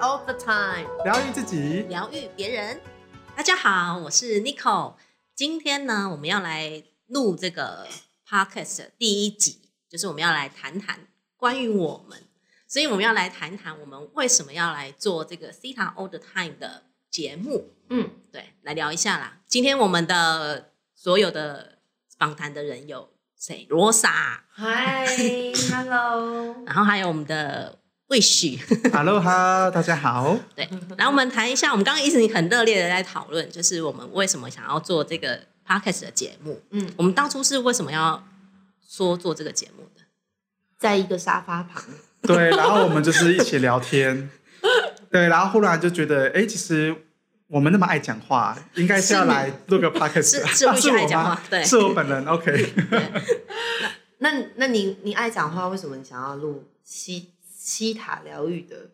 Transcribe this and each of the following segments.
all the time，疗愈自己，疗愈别人。大家好，我是 Nico。今天呢，我们要来录这个 podcast 的第一集，就是我们要来谈谈关于我们，所以我们要来谈谈我们为什么要来做这个 Cita All the Time 的节目。嗯，对，来聊一下啦。今天我们的所有的访谈的人有谁？罗莎，嗨，Hello，然后还有我们的魏许。Hello 哈，大家好。对，然后我们谈一下，我们刚刚一直很热烈的在讨论，就是我们为什么想要做这个 podcast 的节目。嗯，我们当初是为什么要说做这个节目的？在一个沙发旁，对，然后我们就是一起聊天，对，然后忽然就觉得，哎，其实我们那么爱讲话，应该是要来录个 podcast，是是啊魏许爱我吗讲话对是我本人，OK。那那你你爱讲话，为什么你想要录西西塔疗愈的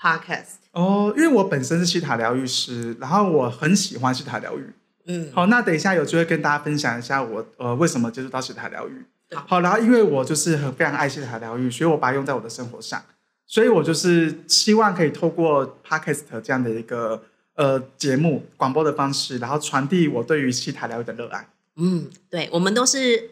podcast？哦，因为我本身是西塔疗愈师，然后我很喜欢西塔疗愈。嗯，好，那等一下有机会跟大家分享一下我呃为什么接触到西塔疗愈。好，然后因为我就是很非常爱西塔疗愈，所以我把它用在我的生活上，所以我就是希望可以透过 podcast 这样的一个呃节目广播的方式，然后传递我对于西塔疗愈的热爱。嗯，对，我们都是，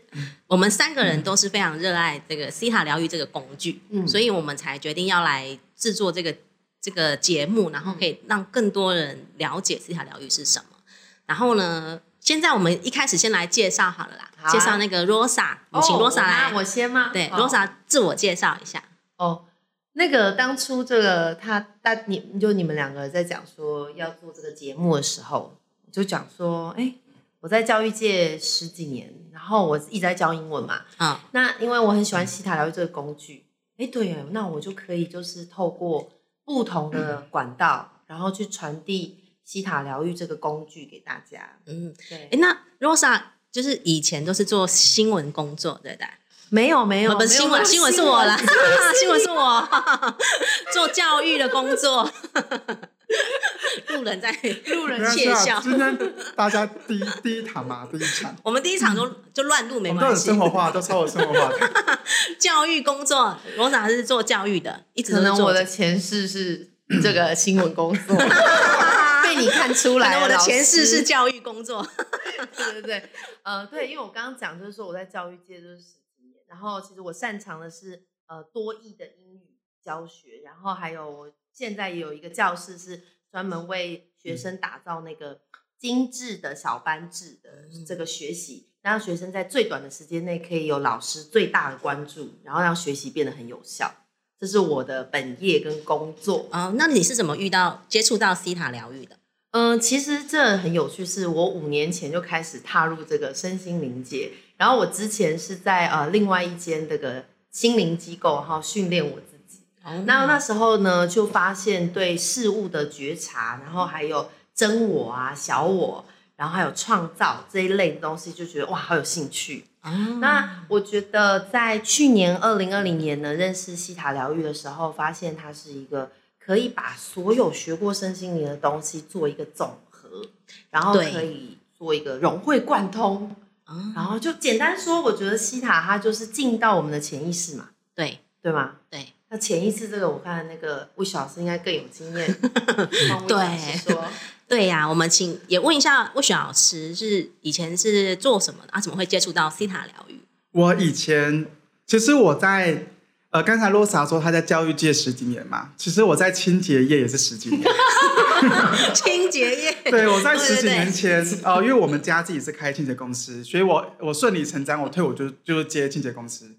我们三个人都是非常热爱这个西塔疗愈这个工具，嗯所以我们才决定要来制作这个这个节目，然后可以让更多人了解西塔疗愈是什么。然后呢，现在我们一开始先来介绍好了啦，啊介绍那个 Rosa，我们请 Rosa 来，哦我先吗？对哦，Rosa 自我介绍一下。哦，那个当初这个他大你就你们两个在讲说要做这个节目的时候，就讲说，哎，我在教育界十几年，然后我一直在教英文嘛，嗯，那因为我很喜欢西塔疗愈这个工具，哎，对耶，那我就可以就是透过不同的管道，然后去传递西塔疗愈这个工具给大家。嗯，对哎，，那 Rosa 就是以前都是做新闻工作，对不对？没有没有，不是新闻，新闻是我啦，新闻是我做教育的工作，路人在路人窃笑。今天大家第一第一场嘛，第一场，我们第一场就就乱录没关系都很生。活化，都超有生活化的。教育工作，罗莎是做教育的，一直可能我的前世是 这个新闻工作，被你看出来我的前世是教育工作。对对对，呃，对，因为我刚刚讲就是说我在教育界就是十几年，然后其实我擅长的是呃多义的英语教学，然后还有我现在也有一个教室是专门为学生打造那个精致的小班制的这个学习，让学生在最短的时间内可以有老师最大的关注，然后让学习变得很有效。这是我的本业跟工作。哦，那你是怎么遇到接触到西塔疗愈的？嗯，其实这很有趣，是我五年前就开始踏入这个身心灵界，然后我之前是在呃另外一间这个心灵机构然后训练我那那时候呢，就发现对事物的觉察，然后还有真我啊、小我，然后还有创造这一类的东西，就觉得哇，好有兴趣。哦那我觉得在去年二零二零年呢，认识西塔疗愈的时候，发现它是一个可以把所有学过身心灵的东西做一个总和，然后可以做一个融会贯通。嗯然后就简单说，我觉得西塔它就是进到我们的潜意识嘛，对对吗？对，那潜意识这个，我看那个魏老师应该更有经验。对说，对呀、我们请也问一下魏雪老师，是以前是做什么的啊？怎么会接触到西塔疗愈？我以前其实我在呃，刚才洛莎说她在教育界十几年嘛，其实我在清洁业也是十几年。清洁业，对，我在十几对年前，呃，因为我们家自己是开清洁公司，所以我我顺理成章，我退伍就就是接清洁公司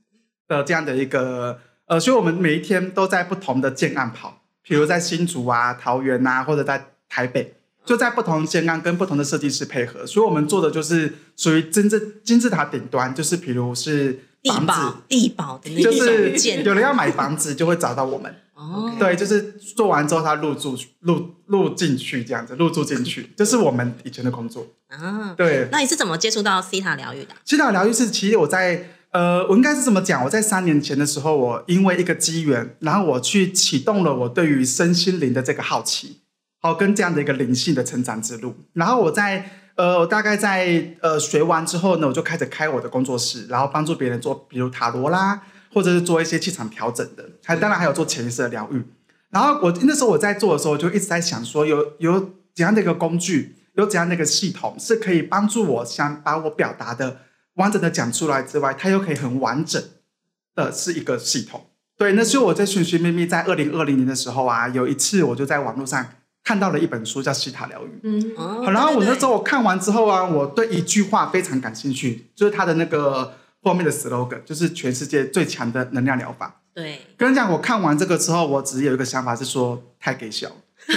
的这样的一个呃，所以我们每一天都在不同的建案跑，比如在新竹啊、桃园啊，或者在台北，就在不同的建案跟不同的设计师配合，所以我们做的就是属于真正金字塔顶端，就是比如是地房子保，地保的那就种是建有人要买房子就会找到我们。哦，对，就是做完之后他入住入入进去这样子，入住进去，这是我们以前的工作。啊，对，那你是怎么接触到西塔疗愈的？西塔疗愈是其实我在呃，我应该是这么讲，我在三年前的时候，我因为一个机缘，然后我去启动了我对于身心灵的这个好奇，好跟这样的一个灵性的成长之路。然后我在呃，我大概在呃学完之后呢，我就开始开我的工作室，然后帮助别人做，比如塔罗啦，或者是做一些气场调整的，还当然还有做潜意识的疗愈。然后我那时候我在做的时候，就一直在想说有有怎样的一个工具，有怎样的一个系统是可以帮助我想把我表达的完整的讲出来之外，它又可以很完整的是一个系统。对，那是我在寻寻觅觅，在二零二零年的时候啊，有一次我就在网络上看到了一本书，叫《西塔疗愈》。嗯，哦好然后我那时候候我看完之后啊，我对一句话非常感兴趣，就是它的那个后面的 slogan，就是全世界最强的能量疗法。对，跟你讲，我看完这个之后，我只有一个想法是说，太给笑了。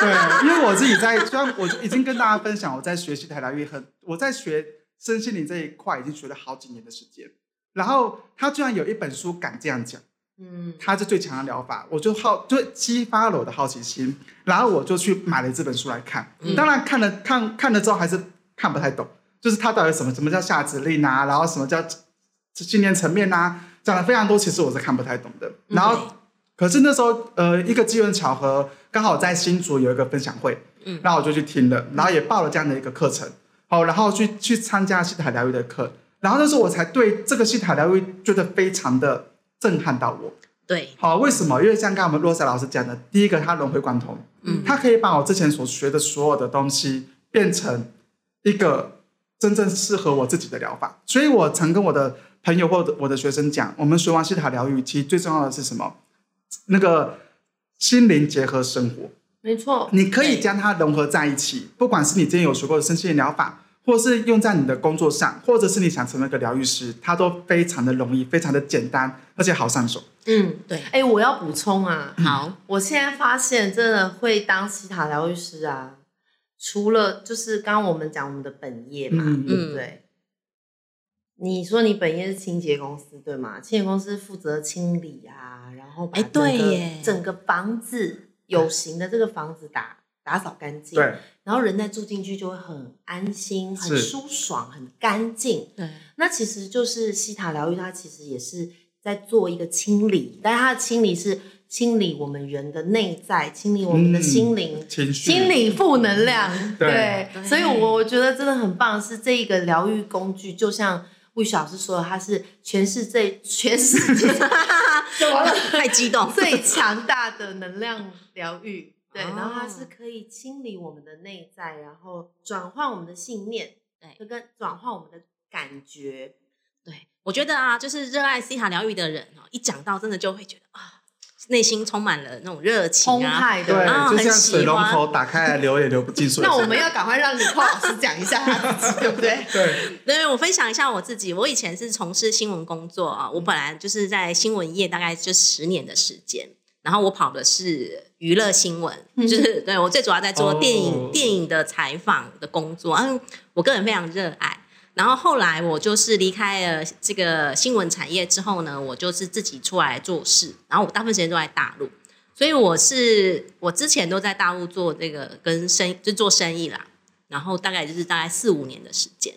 对，因为我自己在，虽然我已经跟大家分享，我在学习台疗愈，很我在学身心灵这一块已经学了好几年的时间。然后他居然有一本书敢这样讲，嗯，他是最强的疗法，我就好就激发了我的好奇心，然后我就去买了这本书来看。嗯。当然看了看看了之后还是看不太懂，就是他到底什么什么叫下指令啊，然后什么叫信念层面啊，讲了非常多，其实我是看不太懂的。嗯。然后可是那时候呃一个机缘巧合，刚好在新竹有一个分享会，嗯。然后我就去听了，然后也报了这样的一个课程，好，然后去去参加西塔疗愈的课，然后那时候我才对这个西塔疗愈觉得非常的震撼到我。对，好，为什么？因为像刚刚我们洛莎老师讲的，第一个，他融会贯通，嗯他可以把我之前所学的所有的东西变成一个真正适合我自己的疗法。所以我曾跟我的朋友或者我的学生讲，我们学完西塔疗愈，其实最重要的是什么？那个心灵结合生活，没错，你可以对将它融合在一起。不管是你之前有学过的身心灵疗法，或是用在你的工作上，或者是你想成为一个疗愈师，它都非常的容易，非常的简单，而且好上手。嗯，对，哎，我要补充啊，好，我现在发现真的会当西塔疗愈师啊，除了就是刚刚我们讲我们的本业嘛，嗯对不对？你说你本业是清洁公司对吗？清洁公司负责清理啊，然后把哎整个、对耶整个房子有形的这个房子打打扫干净，对，然后人在住进去就会很安心、很舒爽、很干净。对，那其实就是西塔疗愈，它其实也是在做一个清理，但是它的清理是清理我们人的内在，清理我们的嗯心灵，情绪清理负能量。对对所以我我觉得真的很棒，是这一个疗愈工具，就像魏老师说的，它是全世界全世界 怎么了？太激动，最强大的能量疗愈。对，哦然后它是可以清理我们的内在，然后转换我们的信念，对就跟转换我们的感觉。对，我觉得啊，就是热爱西塔疗愈的人哦，一讲到真的就会觉得啊，内心充满了那种热情澎啊。湃对，的。啊很就像喜欢水龙头打开来流也流不进水。那我们要赶快让李寇老师讲一下他自己，对不对？对，对，我分享一下我自己。我以前是从事新闻工作啊，我本来就是在新闻业大概就十年的时间，然后我跑的是娱乐新闻，就是对我最主要在做电影、哦电影的采访的工作，嗯，我个人非常热爱。然后后来我就是离开了这个新闻产业之后呢，我就是自己出来做事，然后我大部分时间都在大陆，所以我是我之前都在大陆做这个跟生就做生意啦，然后大概就是大概四五年的时间。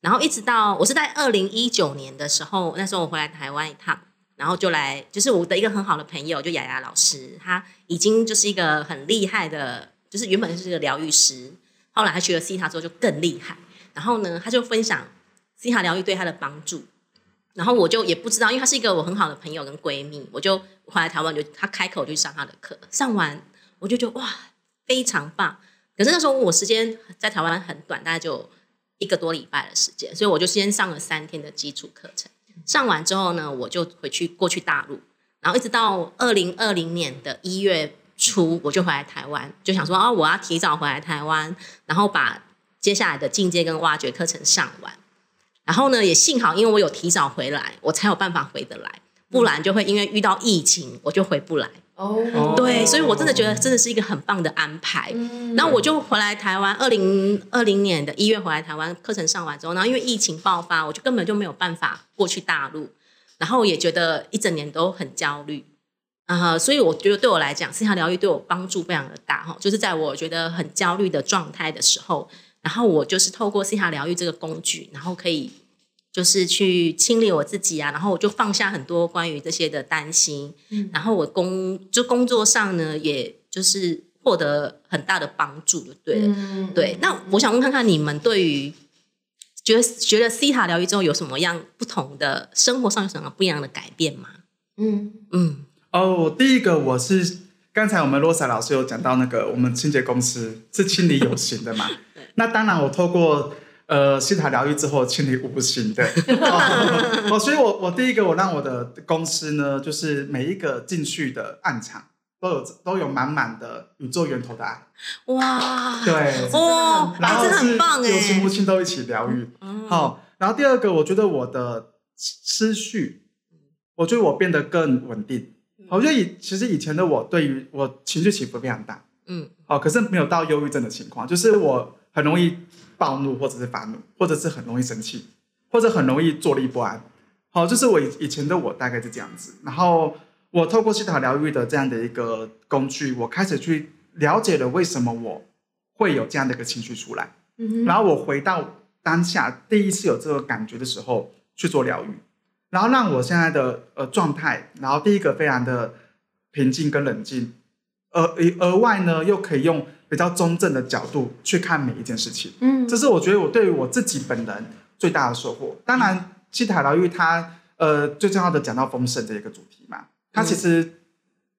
然后一直到我是在二零一九年的时候，那时候我回来台湾一趟，然后就来，就是我的一个很好的朋友，就雅雅老师，他已经就是一个很厉害的，就是原本就是个疗愈师，后来他学了 C 塔之后就更厉害。然后呢，他就分享西塔疗愈对他的帮助，然后我就也不知道，因为她是一个我很好的朋友跟闺蜜，我就回来台湾就他开口就上他的课，上完我就觉得哇非常棒。可是那时候我时间在台湾很短，大概就一个多礼拜的时间，所以我就先上了三天的基础课程。上完之后呢，我就回去过去大陆，然后一直到二零二零年的一月初，我就回来台湾，就想说啊，我要提早回来台湾，然后把接下来的进阶跟挖掘课程上完。然后呢，也幸好因为我有提早回来，我才有办法回得来，不然就会因为遇到疫情，我就回不来。哦对，所以我真的觉得真的是一个很棒的安排。嗯然后我就回来台湾，二零二零年的一月回来台湾，课程上完之后，然后因为疫情爆发，我就根本就没有办法过去大陆，然后也觉得一整年都很焦虑。啊、所以我觉得对我来讲，私下疗愈对我帮助非常的大哈，就是在我觉得很焦虑的状态的时候，然后我就是透过西塔疗愈这个工具，然后可以就是去清理我自己啊，然后我就放下很多关于这些的担心，嗯然后我工就工作上呢，也就是获得很大的帮助，就对了。嗯对，那我想问看看你们对于觉得觉得西塔疗愈之后有什么样不同的生活上有什么不一样的改变吗？嗯嗯，哦，第一个我是刚才我们罗莎老师有讲到那个我们清洁公司是清理有形的嘛对？那当然，我透过呃西塔疗愈之后清理无形的。哦，哦所以我我第一个我让我的公司呢，就是每一个进去的暗场都有都有满满的宇宙源头的爱。哇，对，哦，然后是棒有情无哎，情都一起疗愈。嗯好，然后第二个，我觉得我的思绪，我觉得我变得更稳定。我觉得以其实以前的我对于我情绪起伏非常大，嗯哦，可是没有到忧郁症的情况，就是我很容易暴怒或者是发怒，或者是很容易生气，或者很容易坐立不安。好、就是我以以前的我大概是这样子。然后我透过西塔疗愈的这样的一个工具，我开始去了解了为什么我会有这样的一个情绪出来。嗯然后我回到当下第一次有这个感觉的时候去做疗愈，然后让我现在的呃状态，然后第一个非常的平静跟冷静，而额外呢又可以用比较中正的角度去看每一件事情，嗯这是我觉得我对于我自己本人最大的收获。当然，西塔疗愈它呃最重要的讲到丰盛这一个主题嘛，它其实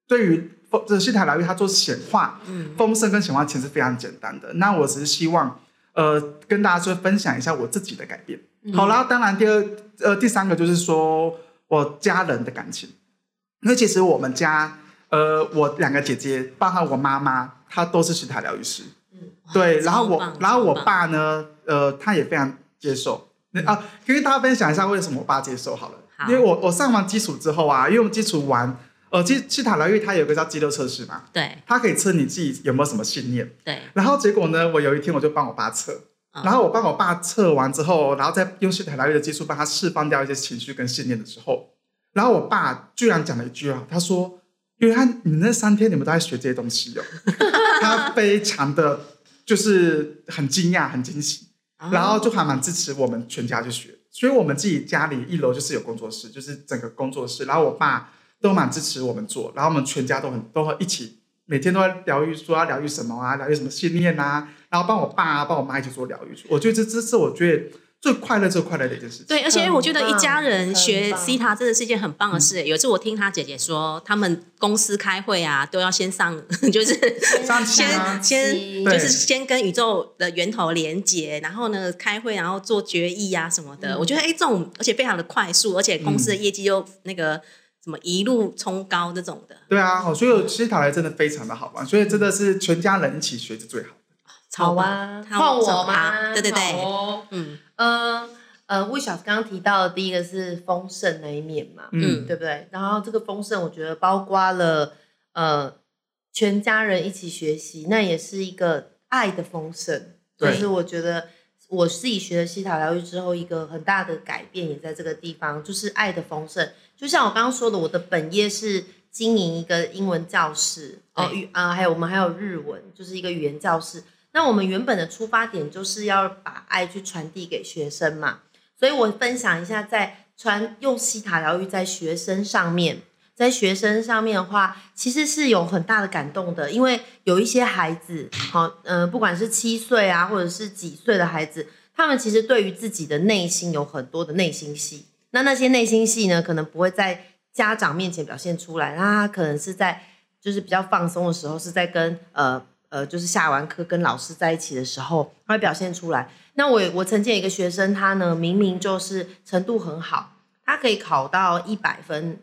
对于丰这西塔疗愈它做显化，嗯丰盛跟显化其实是非常简单的。那我只是希望，呃，跟大家说分享一下我自己的改变。嗯好啦，当然第二呃第三个就是说我家人的感情，因为其实我们家呃我两个姐姐，包括我妈妈，她都是西塔疗愈师。对，然后我然后我爸呢，呃，他也非常接受。那啊，可以跟大家分享一下为什么我爸接受好了。好因为我我上完基础之后啊，因为我们基础完，呃，基西塔疗愈它有个叫肌肉测试嘛，对它可以测你自己有没有什么信念。对，然后结果呢，我有一天我就帮我爸测，嗯然后我帮我爸测完之后，然后再用西塔疗愈的技术帮他释放掉一些情绪跟信念的时候，然后我爸居然讲了一句话，他说：“因为他你那三天你们都在学这些东西哦。”他非常的就是很惊讶、很惊喜，哦然后就还蛮支持我们全家去学。所以我们自己家里一楼就是有工作室，就是整个工作室，然后我爸都蛮支持我们做，然后我们全家都很都会一起，每天都在疗愈，说要疗愈什么啊，疗愈什么信念啊，然后帮我爸啊、帮我妈一起做疗愈。我觉得这这是我觉得最快乐、最快乐的一件事情。对，而且我觉得一家人很学棒。C 塔真的是一件很棒的事。有一次我听他姐姐说，他们公司开会啊，都要先上，就是先先就是先跟宇宙的源头连接，然后呢开会，然后做决议啊什么的。嗯。我觉得哎，这种而且非常的快速，而且公司的业绩又那个什么一路冲高这种的，对啊，哦所以西塔来真的非常的好玩，所以真的是全家人一起学是最好的。好啊，超换我超吗？对对对。好哦嗯呃呃，魏小刚刚提到的第一个是丰盛那一面嘛，嗯对不对？然后这个丰盛，我觉得包括了呃全家人一起学习，那也是一个爱的丰盛。就是我觉得我自己学了西塔疗愈之后，一个很大的改变也在这个地方，就是爱的丰盛。就像我刚刚说的，我的本业是经营一个英文教室，哦语啊，还有我们还有日文，就是一个语言教室。那我们原本的出发点就是要把爱去传递给学生嘛，所以我分享一下，在传用西塔疗愈在学生上面，在学生上面的话，其实是有很大的感动的，因为有一些孩子，好，嗯、不管是七岁啊，或者是几岁的孩子，他们其实对于自己的内心有很多的内心戏，那那些内心戏呢，可能不会在家长面前表现出来，那他可能是在就是比较放松的时候，是在跟呃呃，就是下完课跟老师在一起的时候，他会表现出来。那我我曾经有一个学生，他呢明明就是程度很好，他可以考到一百分，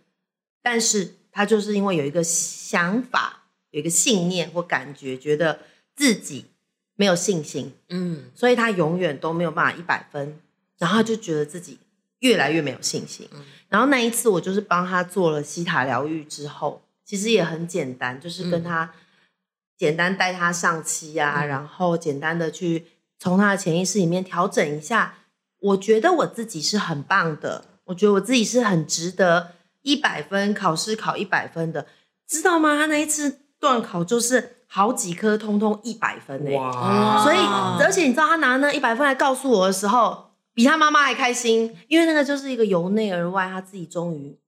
但是他就是因为有一个想法、有一个信念或感觉，觉得自己没有信心，嗯所以他永远都没有办法一百分，然后他就觉得自己越来越没有信心。嗯然后那一次我就是帮他做了西塔疗愈之后，其实也很简单，就是跟他简单带他上期啊，嗯。然后简单的去从他的潜意识里面调整一下。我觉得我自己是很棒的，我觉得我自己是很值得一百分考试考一百分的，知道吗？他那一次段考就是好几科通通一百分呢、哇。所以，哦而且你知道他拿那一百分来告诉我的时候，比他妈妈还开心，因为那个就是一个由内而外，他自己终于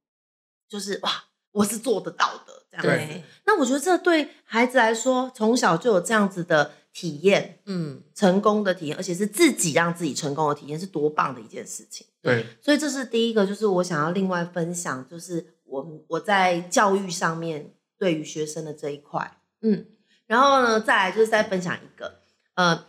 就是哇，我是做得到的这样子。对，那我觉得这对孩子来说，从小就有这样子的体验，嗯成功的体验，而且是自己让自己成功的体验，是多棒的一件事情。对，所以这是第一个，就是我想要另外分享，就是我我在教育上面对于学生的这一块。嗯，然后呢，再来就是再分享一个，呃，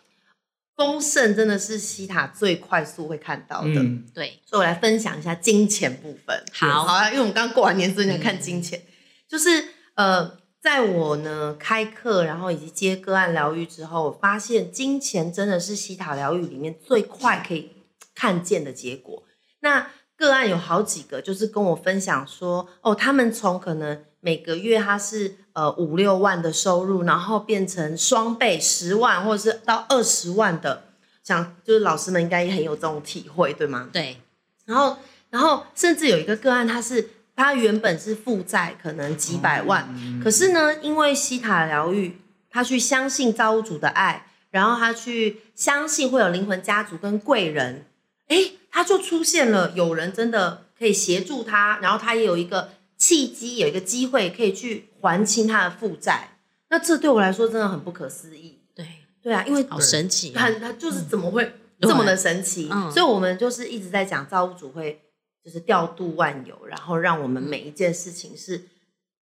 丰盛真的是西塔最快速会看到的。嗯，对，所以我来分享一下金钱部分。好好啊，因为我们刚过完年，所以想看金钱。就是呃，在我呢开课，然后以及接个案疗愈之后，我发现金钱真的是西塔疗愈里面最快可以看见的结果。那个案有好几个，就是跟我分享说，哦，他们从可能每个月他是呃五六万的收入，然后变成双倍十万，或者是到二十万的，想就是老师们应该也很有这种体会，对吗？对，然后，然后甚至有一个个案，他是他原本是负债可能几百万，可是呢，因为西塔疗愈，他去相信造物主的爱，然后他去相信会有灵魂家族跟贵人，诶，他就出现了有人真的可以协助他，然后他也有一个契机，有一个机会可以去还清他的负债。那这对我来说真的很不可思议。对，对啊，因为好神奇、啊。很，他就是怎么会这么的神奇？嗯所以我们就是一直在讲造物主会就是调度万有，然后让我们每一件事情是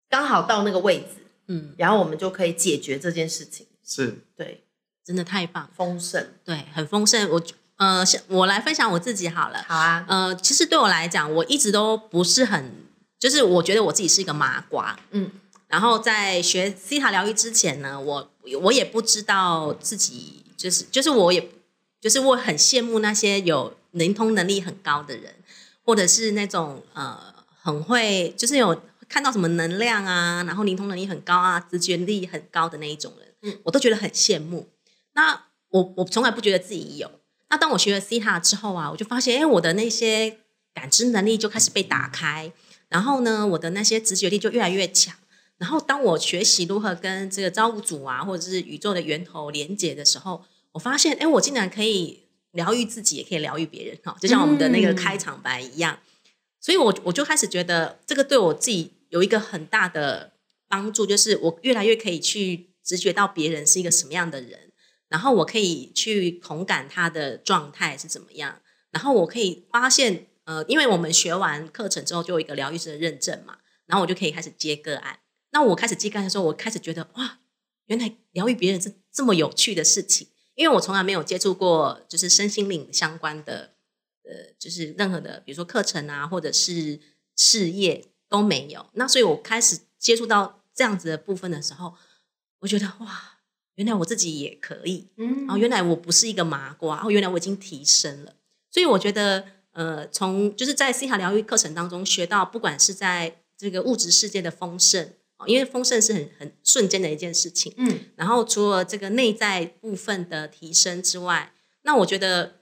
刚好到那个位置，嗯，然后我们就可以解决这件事情。是对，真的太棒了，丰盛。对，很丰盛。我呃，我来分享我自己好了。好啊，呃，其实对我来讲，我一直都不是很，就是我觉得我自己是一个麻瓜，嗯，然后在学西塔疗愈之前呢，我我也不知道自己就是就是我也就是我很羡慕那些有灵通能力很高的人，或者是那种呃很会就是有看到什么能量啊，然后灵通能力很高啊，直觉力很高的那一种人，嗯我都觉得很羡慕。那我我从来不觉得自己有。那当我学了 C 塔之后啊，我就发现，哎，我的那些感知能力就开始被打开，然后呢，我的那些直觉力就越来越强。然后当我学习如何跟这个造物主啊，或者是宇宙的源头连接的时候，我发现，哎，我竟然可以疗愈自己，也可以疗愈别人，哈，就像我们的那个开场白一样。所以我我就开始觉得，这个对我自己有一个很大的帮助，就是我越来越可以去直觉到别人是一个什么样的人。然后我可以去同感他的状态是怎么样，然后我可以发现，呃，因为我们学完课程之后就有一个疗愈师的认证嘛，然后我就可以开始接个案。那我开始接个案的时候，我开始觉得哇，原来疗愈别人是这么有趣的事情，因为我从来没有接触过就是身心灵相关的，呃，就是任何的，比如说课程啊，或者是事业都没有。那所以我开始接触到这样子的部分的时候，我觉得哇。原来我自己也可以，嗯哦，原来我不是一个麻瓜，哦，原来我已经提升了。所以我觉得，呃，从就是在西塔疗愈课程当中学到，不管是在这个物质世界的丰盛，哦，因为丰盛是很很瞬间的一件事情。嗯然后除了这个内在部分的提升之外，那我觉得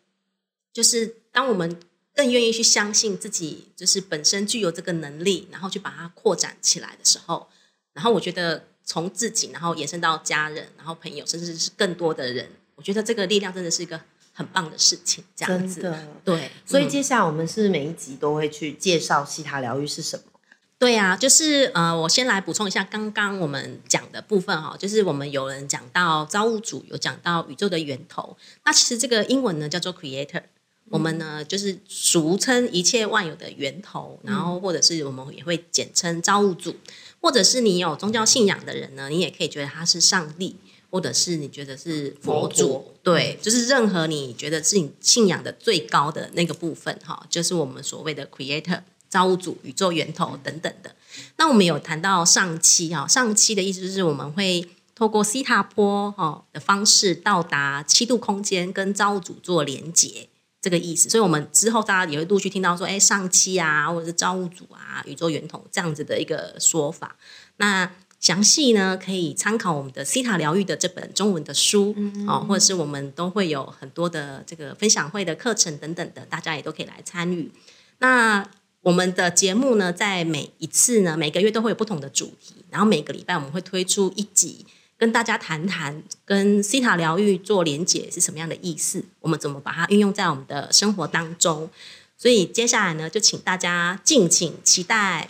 就是当我们更愿意去相信自己，就是本身具有这个能力，然后去把它扩展起来的时候，然后我觉得从自己，然后延伸到家人，然后朋友，甚至是更多的人，我觉得这个力量真的是一个很棒的事情。这样子，对，嗯所以接下来我们是每一集都会去介绍西塔疗愈是什么。对啊，就是呃，我先来补充一下刚刚我们讲的部分哈，就是我们有人讲到造物主，有讲到宇宙的源头。那其实这个英文呢叫做 creator，我们呢就是俗称一切万有的源头，然后或者是我们也会简称造物主，或者是你有宗教信仰的人呢，你也可以觉得他是上帝，或者是你觉得是佛佛祖陀，对，就是任何你觉得是你信仰的最高的那个部分哈，就是我们所谓的 creator。造物主、宇宙源头等等的。那我们有谈到上期哈，上期的意思就是我们会透过西塔波哈的方式到达七度空间，跟造物主做连接，这个意思。所以，我们之后大家也会陆续听到说，哎，上期啊，或者是造物主啊、宇宙源头这样子的一个说法。那详细呢，可以参考我们的西塔疗愈的这本中文的书哦，或者是我们都会有很多的这个分享会的课程等等的，大家也都可以来参与。那我们的节目呢，在每一次呢，每个月都会有不同的主题，然后每个礼拜我们会推出一集，跟大家谈谈跟西塔疗愈做连结是什么样的意思，我们怎么把它运用在我们的生活当中。所以接下来呢，就请大家敬请期待。